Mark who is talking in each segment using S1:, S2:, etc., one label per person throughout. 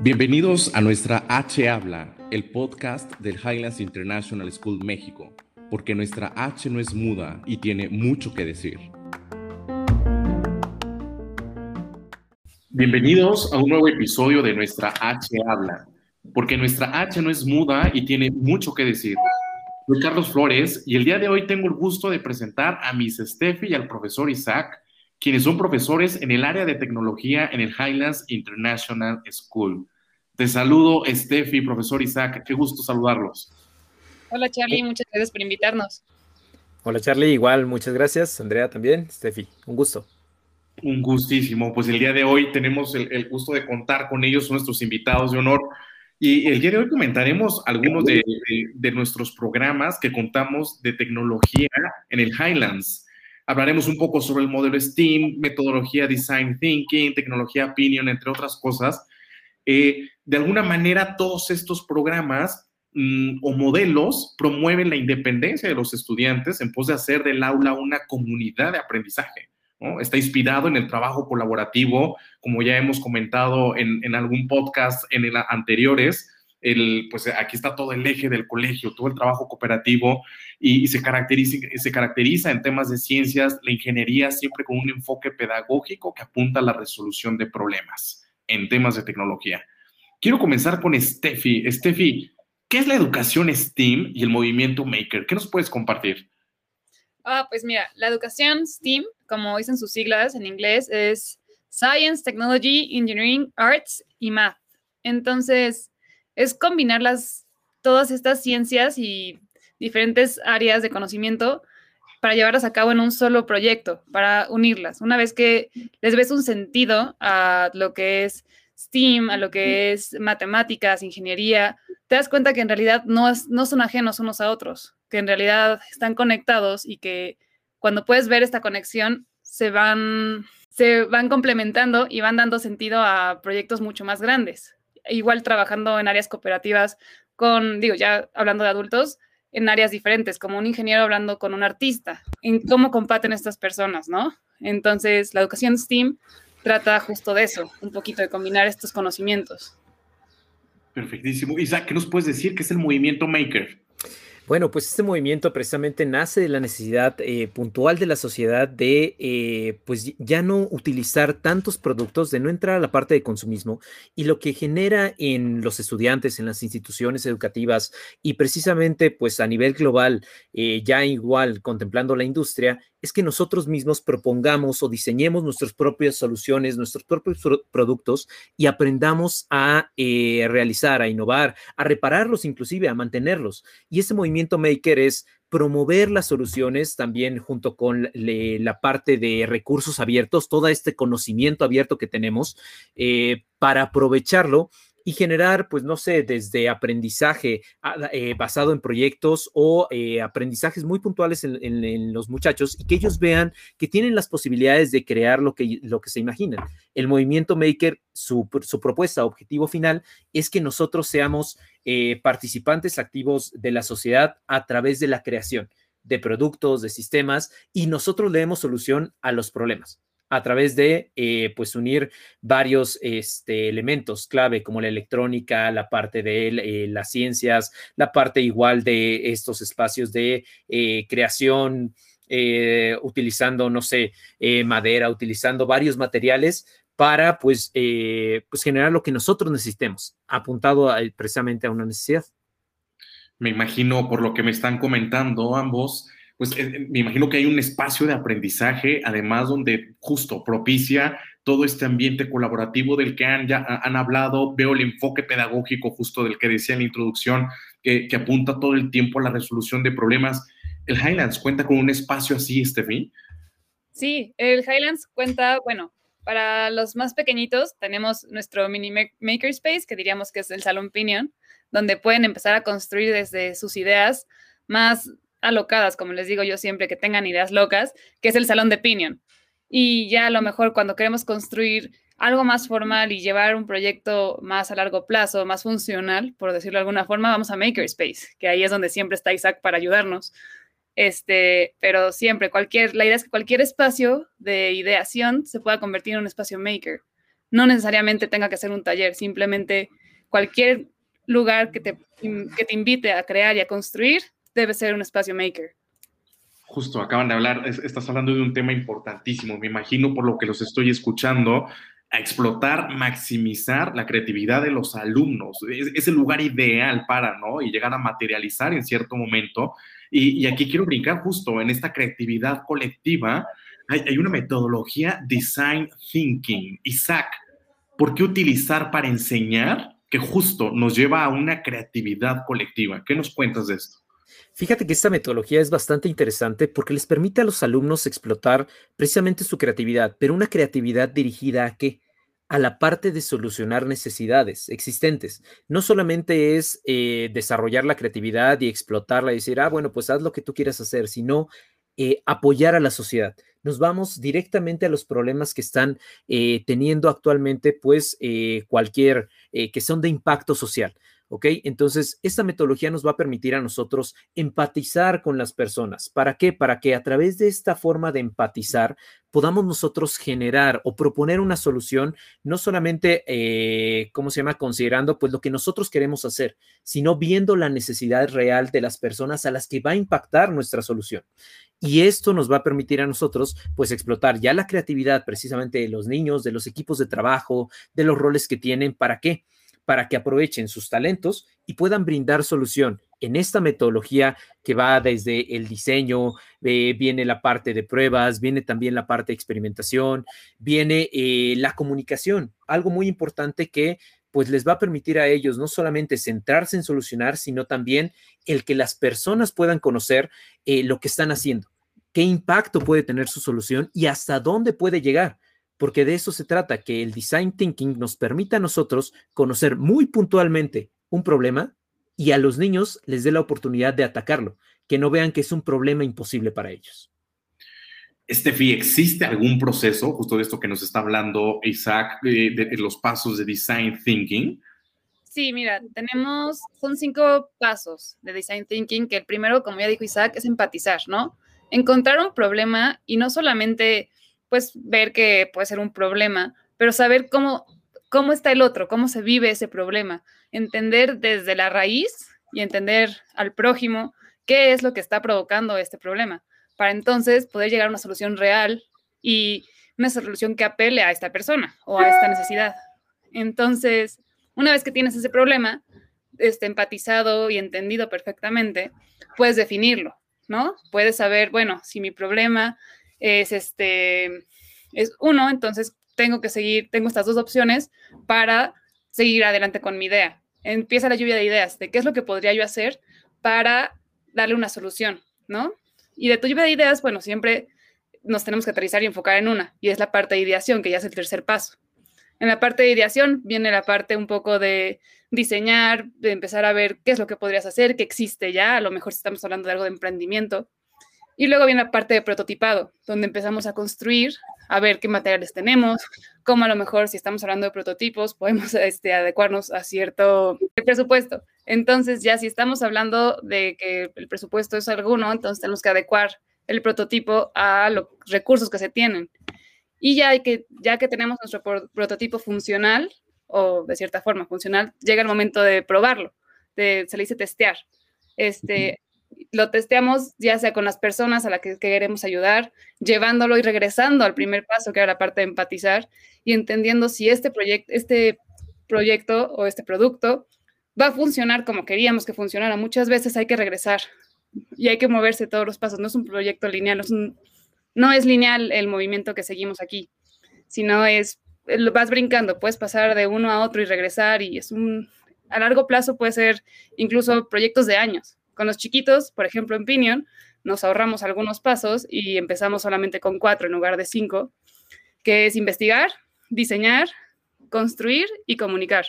S1: Bienvenidos a nuestra H Habla, el podcast del Highlands International School México, porque nuestra H no es muda y tiene mucho que decir. Bienvenidos a un nuevo episodio de nuestra H Habla, porque nuestra H no es muda y tiene mucho que decir. Soy Carlos Flores y el día de hoy tengo el gusto de presentar a Miss Steffi y al profesor Isaac, quienes son profesores en el área de tecnología en el Highlands International School. Te saludo, Steffi, profesor Isaac. Qué gusto saludarlos.
S2: Hola, Charlie. Muchas gracias por invitarnos.
S3: Hola, Charlie. Igual, muchas gracias. Andrea también. Steffi, un gusto.
S1: Un gustísimo. Pues el día de hoy tenemos el, gusto de contar con ellos, nuestros invitados de honor. Y el día de hoy comentaremos algunos de, de, nuestros programas que contamos de tecnología en el Highlands. Hablaremos un poco sobre el modelo STEAM, metodología Design Thinking, tecnología Opinion, entre otras cosas. Eh, de alguna manera todos estos programas mm, o modelos promueven la independencia de los estudiantes en pos de hacer del aula una comunidad de aprendizaje. Está inspirado en el trabajo colaborativo, como ya hemos comentado en, algún podcast en el anteriores. El, pues aquí está todo el eje del colegio, todo el trabajo cooperativo y, se, caracteriza, se caracteriza en temas de ciencias, la ingeniería siempre con un enfoque pedagógico que apunta a la resolución de problemas en temas de tecnología. Quiero comenzar con Steffi. Steffi, ¿qué es la educación STEAM y el movimiento Maker? ¿Qué nos puedes compartir?
S2: Ah, pues mira, la educación STEAM, como dicen sus siglas en inglés, es Science, Technology, Engineering, Arts y Math. Entonces, es combinar las, todas estas ciencias y diferentes áreas de conocimiento para llevarlas a cabo en un solo proyecto, para unirlas. Una vez que les ves un sentido a lo que es STEAM, a lo que es matemáticas, ingeniería, te das cuenta que en realidad no, no son ajenos unos a otros, que en realidad están conectados y que cuando puedes ver esta conexión se van, se van complementando y van dando sentido a proyectos mucho más grandes. Igual trabajando en áreas cooperativas con, digo, ya hablando de adultos, en áreas diferentes, como un ingeniero hablando con un artista, en cómo comparten estas personas, ¿no? Entonces, la educación STEAM trata justo de eso, un poquito de combinar estos conocimientos.
S1: Perfectísimo. Isaac, ¿qué nos puedes decir? ¿Qué es el movimiento Maker?
S3: Bueno, pues este movimiento precisamente nace de la necesidad eh, puntual de la sociedad de, eh, pues ya no utilizar tantos productos, de no entrar a la parte de consumismo y lo que genera en los estudiantes, en las instituciones educativas y precisamente pues a nivel global, eh, ya igual contemplando la industria, es que nosotros mismos propongamos o diseñemos nuestras propias soluciones, nuestros propios productos y aprendamos a eh, realizar, a innovar, a repararlos inclusive, a mantenerlos. Y ese movimiento maker es promover las soluciones también junto con la parte de recursos abiertos, todo este conocimiento abierto que tenemos eh, para aprovecharlo y generar, pues no sé, desde aprendizaje ah, eh, basado en proyectos o eh, aprendizajes muy puntuales en, los muchachos y que ellos vean que tienen las posibilidades de crear lo que, lo que se imaginan. El movimiento Maker, su, propuesta, objetivo final, es que nosotros seamos eh, participantes activos de la sociedad a través de la creación de productos, de sistemas, y nosotros le demos solución a los problemas a través de eh, pues unir varios este, elementos clave como la electrónica, la parte de eh, las ciencias, la parte igual de estos espacios de eh, creación, utilizando, no sé, madera, utilizando varios materiales para pues, pues generar lo que nosotros necesitemos, apuntado precisamente a una necesidad.
S1: Me imagino por lo que me están comentando ambos, pues eh, eh, me imagino que hay un espacio de aprendizaje, además donde justo propicia todo este ambiente colaborativo del que han, ya han hablado, veo el enfoque pedagógico justo del que decía en la introducción, que, apunta todo el tiempo a la resolución de problemas. ¿El Highlands cuenta con un espacio así, Steffi?
S2: Sí, el Highlands cuenta, bueno, para los más pequeñitos tenemos nuestro mini makerspace, que diríamos que es el Salón Pinion, donde pueden empezar a construir desde sus ideas más alocadas, como les digo yo siempre, que tengan ideas locas, que es el salón de Pinion. Y ya a lo mejor cuando queremos construir algo más formal y llevar un proyecto más a largo plazo, más funcional, por decirlo de alguna forma, vamos a Makerspace, que ahí es donde siempre está Isaac para ayudarnos. Este, pero siempre, cualquier, la idea es que cualquier espacio de ideación se pueda convertir en un espacio maker. No necesariamente tenga que ser un taller, simplemente cualquier lugar que te, que te invite a crear y a construir debe ser un espacio maker.
S1: Justo, acaban de hablar, estás hablando de un tema importantísimo, me imagino por lo que los estoy escuchando, a explotar, maximizar la creatividad de los alumnos. Es, el lugar ideal para, ¿no? Y llegar a materializar en cierto momento. Y, aquí quiero brincar justo en esta creatividad colectiva. Hay, hay, una metodología Design Thinking. Isaac, ¿por qué utilizar para enseñar que justo nos lleva a una creatividad colectiva? ¿Qué nos cuentas de esto?
S3: Fíjate que esta metodología es bastante interesante porque les permite a los alumnos explotar precisamente su creatividad, pero una creatividad dirigida a qué? A la parte de solucionar necesidades existentes. No solamente es eh, desarrollar la creatividad y explotarla y decir, ah, bueno, pues haz lo que tú quieras hacer, sino eh, apoyar a la sociedad. Nos vamos directamente a los problemas que están eh, teniendo actualmente, pues, cualquier, que son de impacto social. ¿Ok? Entonces, esta metodología nos va a permitir a nosotros empatizar con las personas. ¿Para qué? Para que a través de esta forma de empatizar podamos nosotros generar o proponer una solución, no solamente, eh, ¿cómo se llama?, considerando pues lo que nosotros queremos hacer, sino viendo la necesidad real de las personas a las que va a impactar nuestra solución. Y esto nos va a permitir a nosotros, pues, explotar ya la creatividad precisamente de los niños, de los equipos de trabajo, de los roles que tienen. ¿Para qué? Para que aprovechen sus talentos y puedan brindar solución. En esta metodología que va desde el diseño, eh, viene la parte de pruebas, viene también la parte de experimentación, viene eh, la comunicación, algo muy importante que pues les va a permitir a ellos no solamente centrarse en solucionar, sino también el que las personas puedan conocer eh, lo que están haciendo, qué impacto puede tener su solución y hasta dónde puede llegar porque de eso se trata, que el design thinking nos permita a nosotros conocer muy puntualmente un problema y a los niños les dé la oportunidad de atacarlo, que no vean que es un problema imposible para ellos.
S1: Estefi, ¿existe algún proceso, justo de esto que nos está hablando Isaac, de, los pasos de design thinking?
S2: Sí, mira, tenemos, son cinco pasos de design thinking, que el primero, como ya dijo Isaac, es empatizar, ¿no? Encontrar un problema y no solamente pues ver que puede ser un problema, pero saber cómo, cómo está el otro, cómo se vive ese problema, entender desde la raíz y entender al prójimo qué es lo que está provocando este problema, para entonces poder llegar a una solución real y una solución que apele a esta persona o a esta necesidad. Entonces, una vez que tienes ese problema, este, empatizado y entendido perfectamente, puedes definirlo, ¿no? Puedes saber, bueno, si mi problema es este, es uno, entonces tengo que seguir, tengo estas dos opciones para seguir adelante con mi idea. Empieza la lluvia de ideas de qué es lo que podría yo hacer para darle una solución, ¿no? Y de tu lluvia de ideas, bueno, siempre nos tenemos que aterrizar y enfocar en una, y es la parte de ideación, que ya es el tercer paso. En la parte de ideación viene la parte un poco de diseñar, de empezar a ver qué es lo que podrías hacer, qué existe ya, a lo mejor si estamos hablando de algo de emprendimiento, y luego viene la parte de prototipado, donde empezamos a construir, a ver qué materiales tenemos, cómo a lo mejor si estamos hablando de prototipos podemos este, adecuarnos a cierto presupuesto. Entonces ya si estamos hablando de que el presupuesto es alguno, entonces tenemos que adecuar el prototipo a los recursos que se tienen. Y ya, que, ya que tenemos nuestro prototipo funcional, o de cierta forma funcional, llega el momento de probarlo, de, se le dice testear. Este, lo testeamos ya sea con las personas a las que queremos ayudar, llevándolo y regresando al primer paso, que era la parte de empatizar, y entendiendo si este, proyecto este proyecto o este producto va a funcionar como queríamos que funcionara. Muchas veces hay que regresar y hay que moverse todos los pasos. No es un proyecto lineal, no es, lineal el movimiento que seguimos aquí, sino es, vas brincando, puedes pasar de uno a otro y regresar y es a largo plazo puede ser incluso proyectos de años. Con los chiquitos, por ejemplo, en Pinion, nos ahorramos algunos pasos y empezamos solamente con cuatro en lugar de cinco, que es investigar, diseñar, construir y comunicar.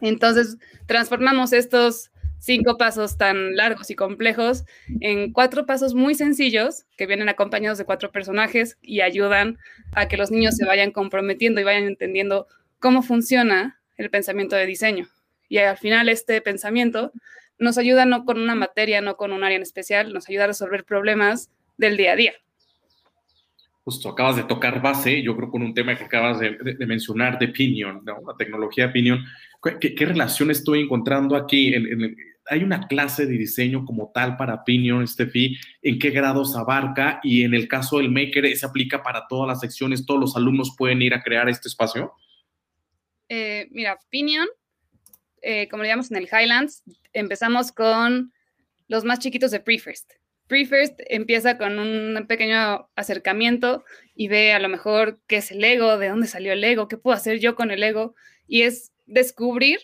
S2: Entonces, transformamos estos cinco pasos tan largos y complejos en cuatro pasos muy sencillos que vienen acompañados de cuatro personajes y ayudan a que los niños se vayan comprometiendo y vayan entendiendo cómo funciona el pensamiento de diseño. Y al final este pensamiento nos ayuda no con una materia, no con un área en especial, nos ayuda a resolver problemas del día a día.
S1: Justo, acabas de tocar base, yo creo con un tema que acabas de, mencionar, de Pinion, la tecnología Pinion. ¿Qué, qué relación estoy encontrando aquí? ¿Hay una clase de diseño como tal para Pinion, Steffi? ¿En qué grados abarca? Y en el caso del Maker, ¿se aplica para todas las secciones? ¿Todos los alumnos pueden ir a crear este espacio?
S2: Eh, mira, Pinion eh, como le llamamos en el Highlands, empezamos con los más chiquitos de Prefirst. Prefirst empieza con un pequeño acercamiento y ve a lo mejor qué es el ego, de dónde salió el ego, qué puedo hacer yo con el ego, y es descubrir,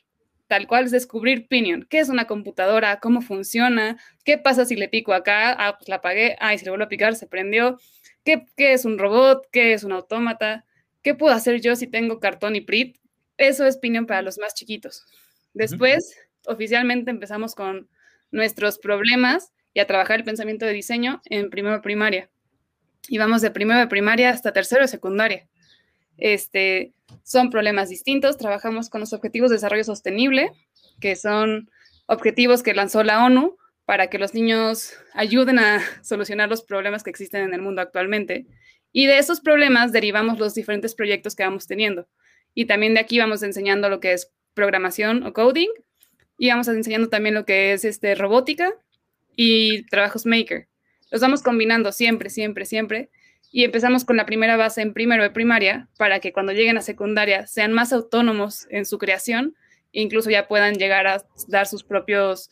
S2: tal cual es descubrir Pinion, qué es una computadora, cómo funciona, qué pasa si le pico acá, ah, pues la apagué, ah, y si le vuelvo a picar, se prendió, qué, qué es un robot, qué es un autómata, qué puedo hacer yo si tengo cartón y PRIT. Eso es Pinion para los más chiquitos. Después, oficialmente empezamos con nuestros problemas y a trabajar el pensamiento de diseño en primero de primaria. Y vamos de primero de primaria hasta tercero de secundaria. Este, son problemas distintos. Trabajamos con los objetivos de desarrollo sostenible, que son objetivos que lanzó la ONU para que los niños ayuden a solucionar los problemas que existen en el mundo actualmente. Y de esos problemas derivamos los diferentes proyectos que vamos teniendo. Y también de aquí vamos enseñando lo que es programación o coding y vamos enseñando también lo que es este, robótica y trabajos maker. Los vamos combinando siempre, siempre, siempre. Y empezamos con la primera base en primero de primaria para que cuando lleguen a secundaria sean más autónomos en su creación e incluso ya puedan llegar a dar sus, propios,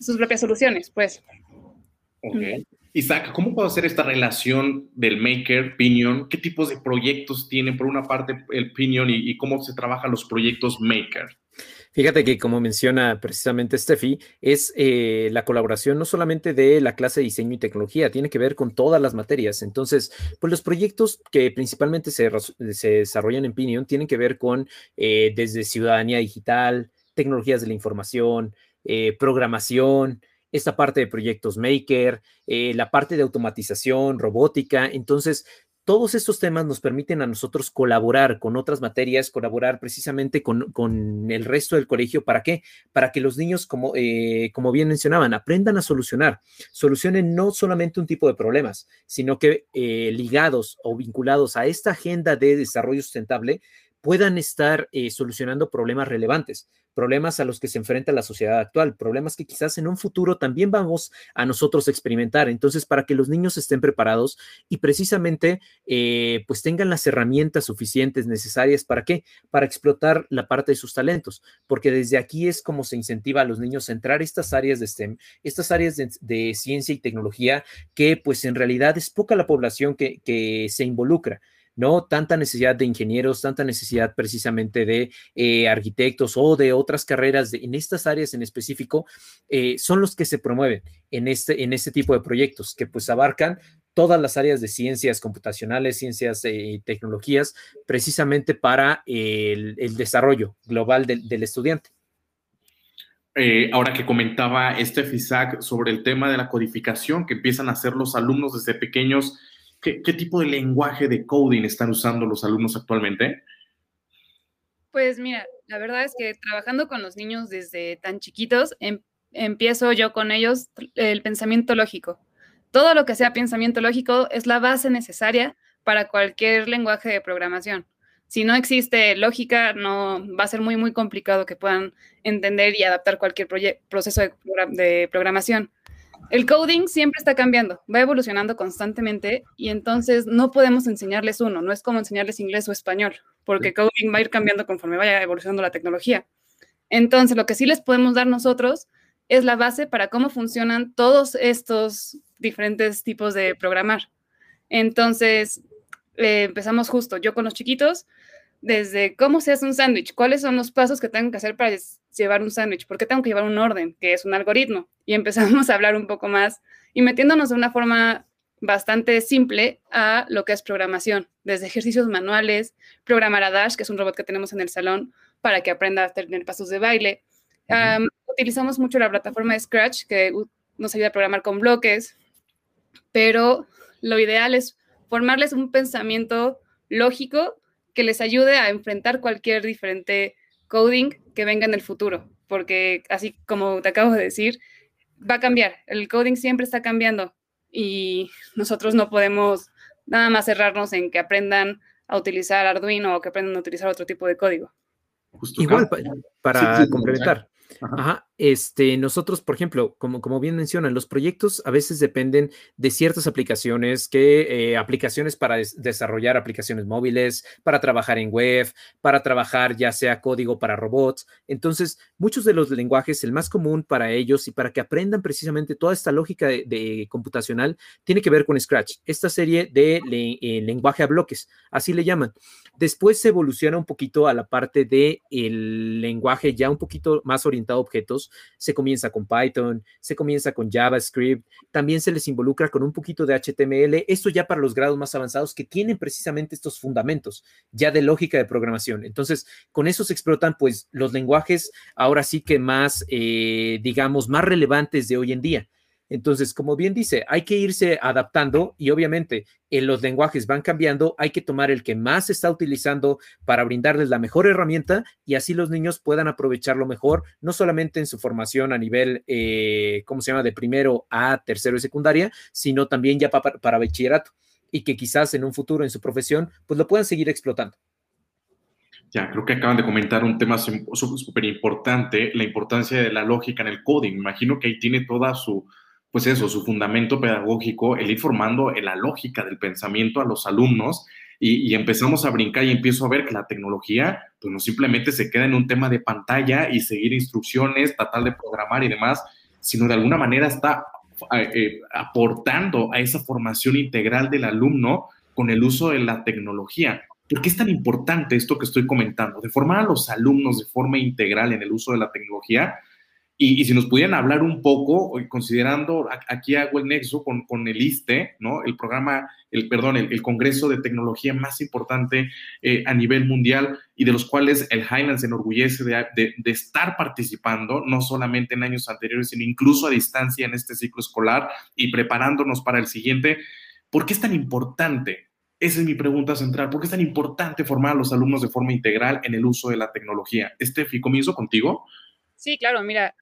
S2: sus propias soluciones, pues.
S1: Okay. Isaac, ¿cómo puedo hacer esta relación del maker, Pinion? ¿Qué tipos de proyectos tienen por una parte el Pinion y, y cómo se trabajan los proyectos maker?
S3: Fíjate que como menciona precisamente Steffi, es eh, la colaboración no solamente de la clase de diseño y tecnología, tiene que ver con todas las materias. Entonces, pues los proyectos que principalmente se, desarrollan en Pinion tienen que ver con eh, desde ciudadanía digital, tecnologías de la información, eh, programación, esta parte de proyectos maker, la parte de automatización, robótica. Entonces, todos estos temas nos permiten a nosotros colaborar con otras materias, colaborar precisamente con, el resto del colegio. ¿Para qué? Para que los niños, como, eh, como bien mencionaban, aprendan a solucionar. Solucionen no solamente un tipo de problemas, sino que eh, ligados o vinculados a esta agenda de desarrollo sustentable puedan estar eh, solucionando problemas relevantes problemas a los que se enfrenta la sociedad actual, problemas que quizás en un futuro también vamos a nosotros experimentar. Entonces, para que los niños estén preparados y precisamente eh, pues tengan las herramientas suficientes necesarias para qué? Para explotar la parte de sus talentos, porque desde aquí es como se incentiva a los niños a entrar a estas áreas de STEM, estas áreas de, ciencia y tecnología, que pues en realidad es poca la población que, que se involucra. ¿No? Tanta necesidad de ingenieros, tanta necesidad precisamente de eh, arquitectos o de otras carreras en estas áreas en específico, eh, son los que se promueven en este, en este tipo de proyectos que pues abarcan todas las áreas de ciencias computacionales, ciencias y tecnologías, precisamente para el, desarrollo global del, estudiante.
S1: Eh, ahora que comentaba este FISAC sobre el tema de la codificación que empiezan a hacer los alumnos desde pequeños, ¿Qué, tipo de lenguaje de coding están usando los alumnos actualmente?
S2: Pues mira, la verdad es que trabajando con los niños desde tan chiquitos, em, empiezo yo con ellos el pensamiento lógico. Todo lo que sea pensamiento lógico es la base necesaria para cualquier lenguaje de programación. Si no existe lógica, no va a ser muy, muy complicado que puedan entender y adaptar cualquier proceso de programación el coding siempre está cambiando, va evolucionando constantemente y entonces no podemos enseñarles uno, no es como enseñarles inglés o español, porque coding va a ir cambiando conforme vaya evolucionando la tecnología. Entonces, lo que sí les podemos dar nosotros es la base para cómo funcionan todos estos diferentes tipos de programar. Entonces, eh, empezamos justo, yo con los chiquitos, desde cómo se hace un sándwich, cuáles son los pasos que tengo que hacer para llevar un sándwich, por qué tengo que llevar un orden, que es un algoritmo. Y empezamos a hablar un poco más y metiéndonos de una forma bastante simple a lo que es programación, desde ejercicios manuales, programar a Dash, que es un robot que tenemos en el salón para que aprenda a tener pasos de baile. utilizamos mucho la plataforma de Scratch, que nos ayuda a programar con bloques, pero lo ideal es formarles un pensamiento lógico que les ayude a enfrentar cualquier diferente coding que venga en el futuro. porque así como te acabo de decir, va a cambiar. El coding siempre está cambiando y nosotros no podemos nada más cerrarnos en que aprendan a utilizar Arduino o que aprendan a utilizar otro tipo de código.
S3: Igual, para complementar, Ajá. Este, nosotros, por ejemplo, como, bien mencionan, los proyectos a veces dependen de ciertas aplicaciones, que eh, aplicaciones para desarrollar aplicaciones móviles, para trabajar en web, para trabajar ya sea código para robots. Entonces, muchos de los lenguajes, el más común para ellos y para que aprendan precisamente toda esta lógica de, computacional, tiene que ver con Scratch, esta serie de eh, lenguaje a bloques, así le llaman. Después se evoluciona un poquito a la parte de el lenguaje ya un poquito más orientado a objetos. Se comienza con Python, se comienza con JavaScript, también se les involucra con un poquito de HTML. Esto ya para los grados más avanzados que tienen precisamente estos fundamentos ya de lógica de programación. Entonces, con eso se explotan pues los lenguajes ahora sí que más, eh, digamos, más relevantes de hoy en día. Entonces, como bien dice, hay que irse adaptando y obviamente en los lenguajes van cambiando, hay que tomar el que más se está utilizando para brindarles la mejor herramienta y así los niños puedan aprovecharlo mejor, no solamente en su formación a nivel, eh, ¿cómo se llama?, de primero a tercero y secundaria, sino también ya para, para bachillerato y que quizás en un futuro en su profesión, pues lo puedan seguir explotando.
S1: Ya, creo que acaban de comentar un tema súper importante, la importancia de la lógica en el coding. Imagino que ahí tiene toda su, pues eso, su fundamento pedagógico, el ir formando la lógica del pensamiento a los alumnos y, empezamos a brincar y empiezo a ver que la tecnología, pues no simplemente se queda en un tema de pantalla y seguir instrucciones, tratar de programar y demás, sino de alguna manera está eh, eh, aportando a esa formación integral del alumno con el uso de la tecnología. ¿Por qué es tan importante esto que estoy comentando? De formar a los alumnos de forma integral en el uso de la tecnología, y, si nos pudieran hablar un poco, considerando, aquí hago el nexo con, con el ISTE, ¿no? El programa, el, perdón, el, Congreso de Tecnología más importante eh, a nivel mundial y de los cuales el Highland se enorgullece de, estar participando, no solamente en años anteriores, sino incluso a distancia en este ciclo escolar y preparándonos para el siguiente. ¿Por qué es tan importante? Esa es mi pregunta central. ¿Por qué es tan importante formar a los alumnos de forma integral en el uso de la tecnología? Estefi, comienzo contigo.
S2: Sí, claro, mira,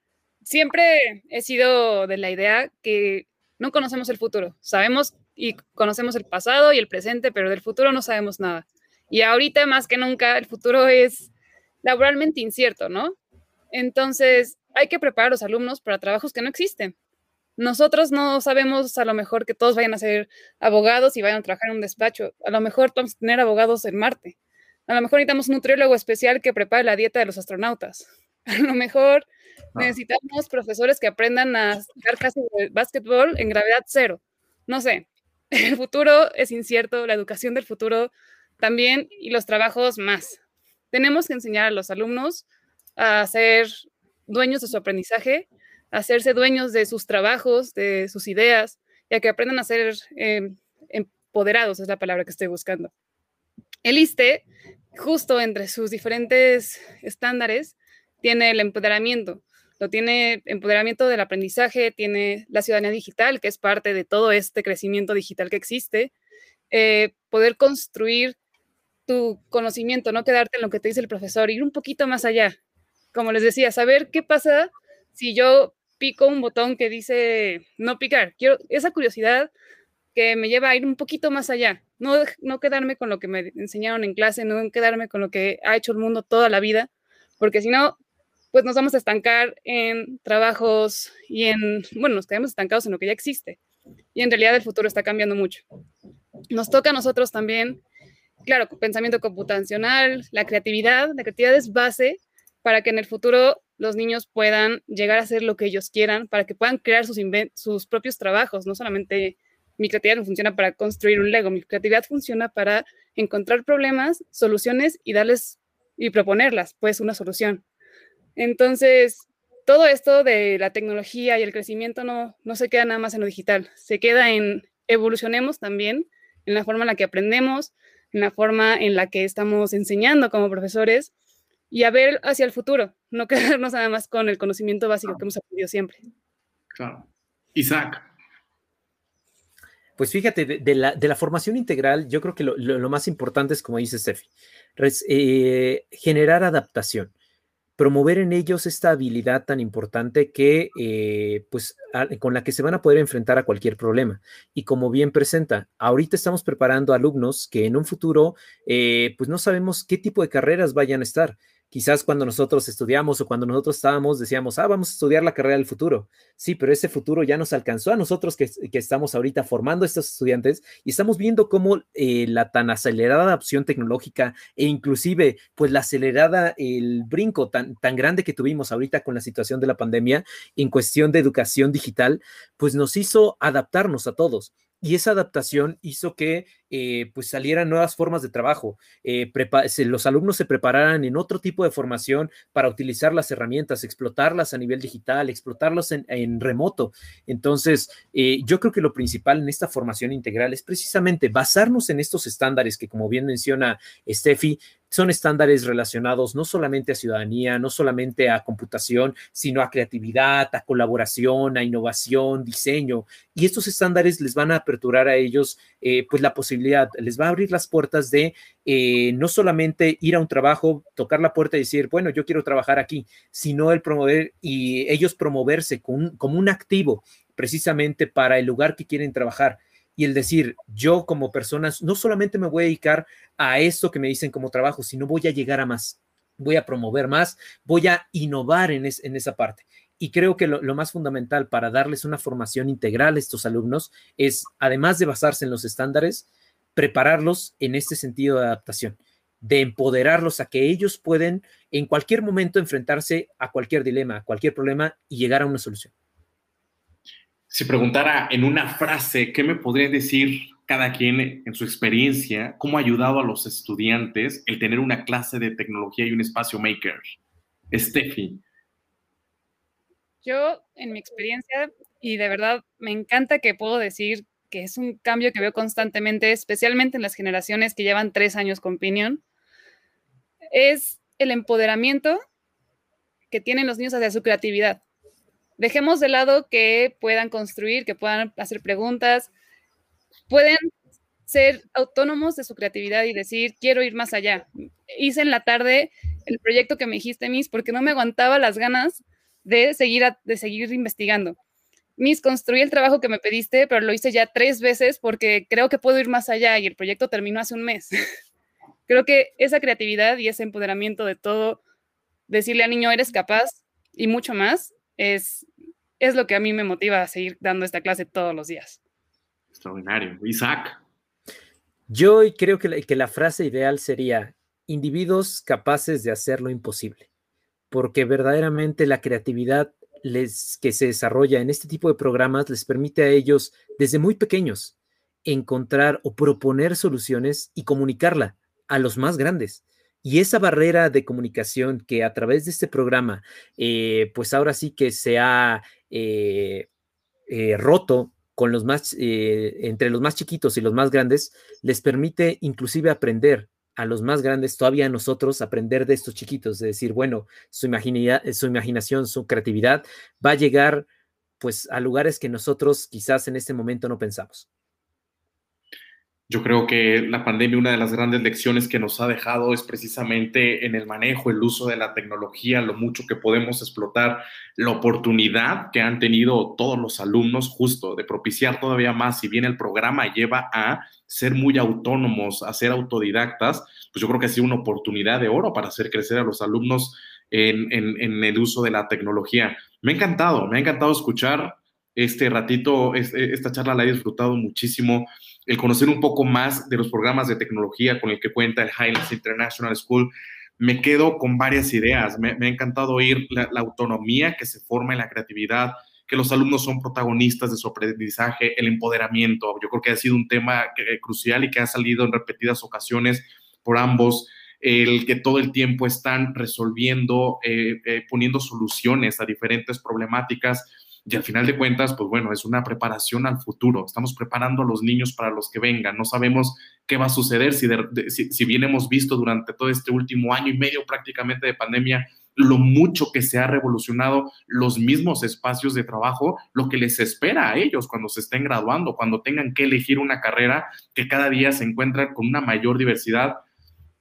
S2: siempre he sido de la idea que no conocemos el futuro. Sabemos y conocemos el pasado y el presente, pero del futuro no sabemos nada. Y ahorita más que nunca el futuro es laboralmente incierto, ¿no? Entonces hay que preparar a los alumnos para trabajos que no existen. Nosotros no sabemos a lo mejor que todos vayan a ser abogados y vayan a trabajar en un despacho. A lo mejor vamos a tener abogados en Marte. A lo mejor necesitamos un nutriólogo especial que prepare la dieta de los astronautas. A lo mejor Ah. Necesitamos profesores que aprendan a jugar casi de básquetbol en gravedad cero. No sé, el futuro es incierto, la educación del futuro también y los trabajos más. Tenemos que enseñar a los alumnos a ser dueños de su aprendizaje, a hacerse dueños de sus trabajos, de sus ideas, y a que aprendan a ser em, empoderados, es la palabra que estoy buscando. El ISTE, justo entre sus diferentes estándares, tiene el empoderamiento, lo tiene empoderamiento del aprendizaje, tiene la ciudadanía digital, que es parte de todo este crecimiento digital que existe, eh, poder construir tu conocimiento, no quedarte en lo que te dice el profesor, ir un poquito más allá. Como les decía, saber qué pasa si yo pico un botón que dice no picar. Quiero esa curiosidad que me lleva a ir un poquito más allá, no, no quedarme con lo que me enseñaron en clase, no quedarme con lo que ha hecho el mundo toda la vida, porque si no, pues nos vamos a estancar en trabajos y en, bueno, nos quedamos estancados en lo que ya existe. Y en realidad el futuro está cambiando mucho. Nos toca a nosotros también, claro, pensamiento computacional, la creatividad. La creatividad es base para que en el futuro los niños puedan llegar a hacer lo que ellos quieran, para que puedan crear sus, sus propios trabajos. No solamente mi creatividad no funciona para construir un Lego, mi creatividad funciona para encontrar problemas, soluciones y darles y proponerlas, pues, una solución. Entonces, todo esto de la tecnología y el crecimiento no, no se queda nada más en lo digital, se queda en evolucionemos también en la forma en la que aprendemos, en la forma en la que estamos enseñando como profesores y a ver hacia el futuro, no quedarnos nada más con el conocimiento básico que hemos aprendido siempre.
S1: Claro. Isaac.
S3: Pues fíjate, de, la, formación integral, yo creo que lo, más importante es, como dice Steffi, eh, generar adaptación promover en ellos esta habilidad tan importante que, eh, pues, con la que se van a poder enfrentar a cualquier problema. Y como bien presenta, ahorita estamos preparando alumnos que en un futuro, eh, pues, no sabemos qué tipo de carreras vayan a estar. Quizás cuando nosotros estudiamos o cuando nosotros estábamos, decíamos, ah, vamos a estudiar la carrera del futuro. Sí, pero ese futuro ya nos alcanzó a nosotros que, estamos ahorita formando a estos estudiantes y estamos viendo cómo eh, la tan acelerada adopción tecnológica e inclusive pues la acelerada, el brinco tan, tan grande que tuvimos ahorita con la situación de la pandemia en cuestión de educación digital, pues nos hizo adaptarnos a todos y esa adaptación hizo que eh, pues salieran nuevas formas de trabajo. Eh, los alumnos se prepararan en otro tipo de formación para utilizar las herramientas, explotarlas a nivel digital, explotarlas en, remoto. Entonces, eh, yo creo que lo principal en esta formación integral es precisamente basarnos en estos estándares que, como bien menciona Steffi, son estándares relacionados no solamente a ciudadanía, no solamente a computación, sino a creatividad, a colaboración, a innovación, diseño. Y estos estándares les van a aperturar a ellos eh, pues la posibilidad, les va a abrir las puertas de eh, no solamente ir a un trabajo, tocar la puerta y decir, bueno, yo quiero trabajar aquí, sino el promover y ellos promoverse como un activo precisamente para el lugar que quieren trabajar y el decir, yo como persona no solamente me voy a dedicar a esto que me dicen como trabajo, sino voy a llegar a más, voy a promover más, voy a innovar en, en esa parte. Y creo que lo, más fundamental para darles una formación integral a estos alumnos es, además de basarse en los estándares, prepararlos en este sentido de adaptación, de empoderarlos a que ellos pueden en cualquier momento enfrentarse a cualquier dilema, a cualquier problema y llegar a una solución
S1: si preguntara en una frase, ¿qué me podría decir cada quien en su experiencia? ¿Cómo ha ayudado a los estudiantes el tener una clase de tecnología y un espacio maker? Steffi.
S2: Yo, en mi experiencia, y de verdad me encanta que puedo decir que es un cambio que veo constantemente, especialmente en las generaciones que llevan tres años con Pinion, es el empoderamiento que tienen los niños hacia su creatividad dejemos de lado que puedan construir, que puedan hacer preguntas, pueden ser autónomos de su creatividad y decir, quiero ir más allá. Hice en la tarde el proyecto que me dijiste, Miss, porque no me aguantaba las ganas de seguir, de seguir investigando. Miss, construí el trabajo que me pediste, pero lo hice ya tres veces porque creo que puedo ir más allá y el proyecto terminó hace un mes. creo que esa creatividad y ese empoderamiento de todo, decirle al niño, eres capaz y mucho más, es, es lo que a mí me motiva a seguir dando esta clase todos los días.
S1: Extraordinario. Isaac.
S3: Yo creo que la, que la frase ideal sería individuos capaces de hacer lo imposible, porque verdaderamente la creatividad les, que se desarrolla en este tipo de programas les permite a ellos desde muy pequeños encontrar o proponer soluciones y comunicarla a los más grandes. Y esa barrera de comunicación que a través de este programa, eh, pues ahora sí que se ha eh, eh, roto con los más, entre los más chiquitos y los más grandes, les permite inclusive aprender a los más grandes, todavía nosotros, aprender de estos chiquitos, de decir, bueno, su, su imaginación, su creatividad va a llegar pues a lugares que nosotros quizás en este momento no pensamos.
S1: Yo creo que la pandemia, una de las grandes lecciones que nos ha dejado es precisamente en el manejo, el uso de la tecnología, lo mucho que podemos explotar, la oportunidad que han tenido todos los alumnos justo de propiciar todavía más, si bien el programa lleva a ser muy autónomos, a ser autodidactas, pues yo creo que ha sido una oportunidad de oro para hacer crecer a los alumnos en, en el uso de la tecnología. Me ha encantado, me ha encantado escuchar este ratito, esta charla la he disfrutado muchísimo el conocer un poco más de los programas de tecnología con el que cuenta el Highlands International School, me quedo con varias ideas. Me, ha encantado oír la, autonomía que se forma en la creatividad, que los alumnos son protagonistas de su aprendizaje, el empoderamiento. Yo creo que ha sido un tema crucial y que ha salido en repetidas ocasiones por ambos. El que todo el tiempo están resolviendo, eh, eh, poniendo soluciones a diferentes problemáticas y al final de cuentas, pues bueno, es una preparación al futuro. Estamos preparando a los niños para los que vengan. No sabemos qué va a suceder si, si, bien hemos visto durante todo este último año y medio prácticamente de pandemia lo mucho que se ha revolucionado los mismos espacios de trabajo, lo que les espera a ellos cuando se estén graduando, cuando tengan que elegir una carrera que cada día se encuentra con una mayor diversidad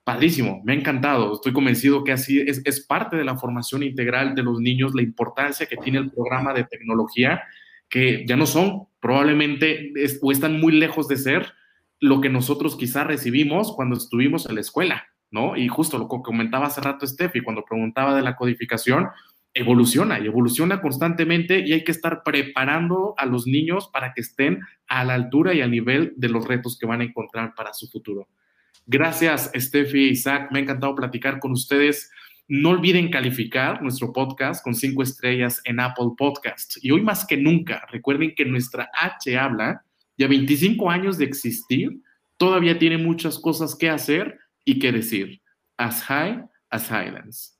S1: padrísimo, me ha encantado. Estoy convencido que así es, parte de la formación integral de los niños, la importancia que tiene el programa de tecnología, que ya no son probablemente o están muy lejos de ser lo que nosotros quizás recibimos cuando estuvimos en la escuela, ¿no? Y justo lo que comentaba hace rato Steffi, cuando preguntaba de la codificación, evoluciona y evoluciona constantemente y hay que estar preparando a los niños para que estén a la altura y al nivel de los retos que van a encontrar para su futuro. Gracias, Steffi y Isaac. Me ha encantado platicar con ustedes. No olviden calificar nuestro podcast con cinco estrellas en Apple Podcasts. Y hoy más que nunca, recuerden que nuestra H habla, ya 25 años de existir, todavía tiene muchas cosas que hacer y que decir. As high as Highlands.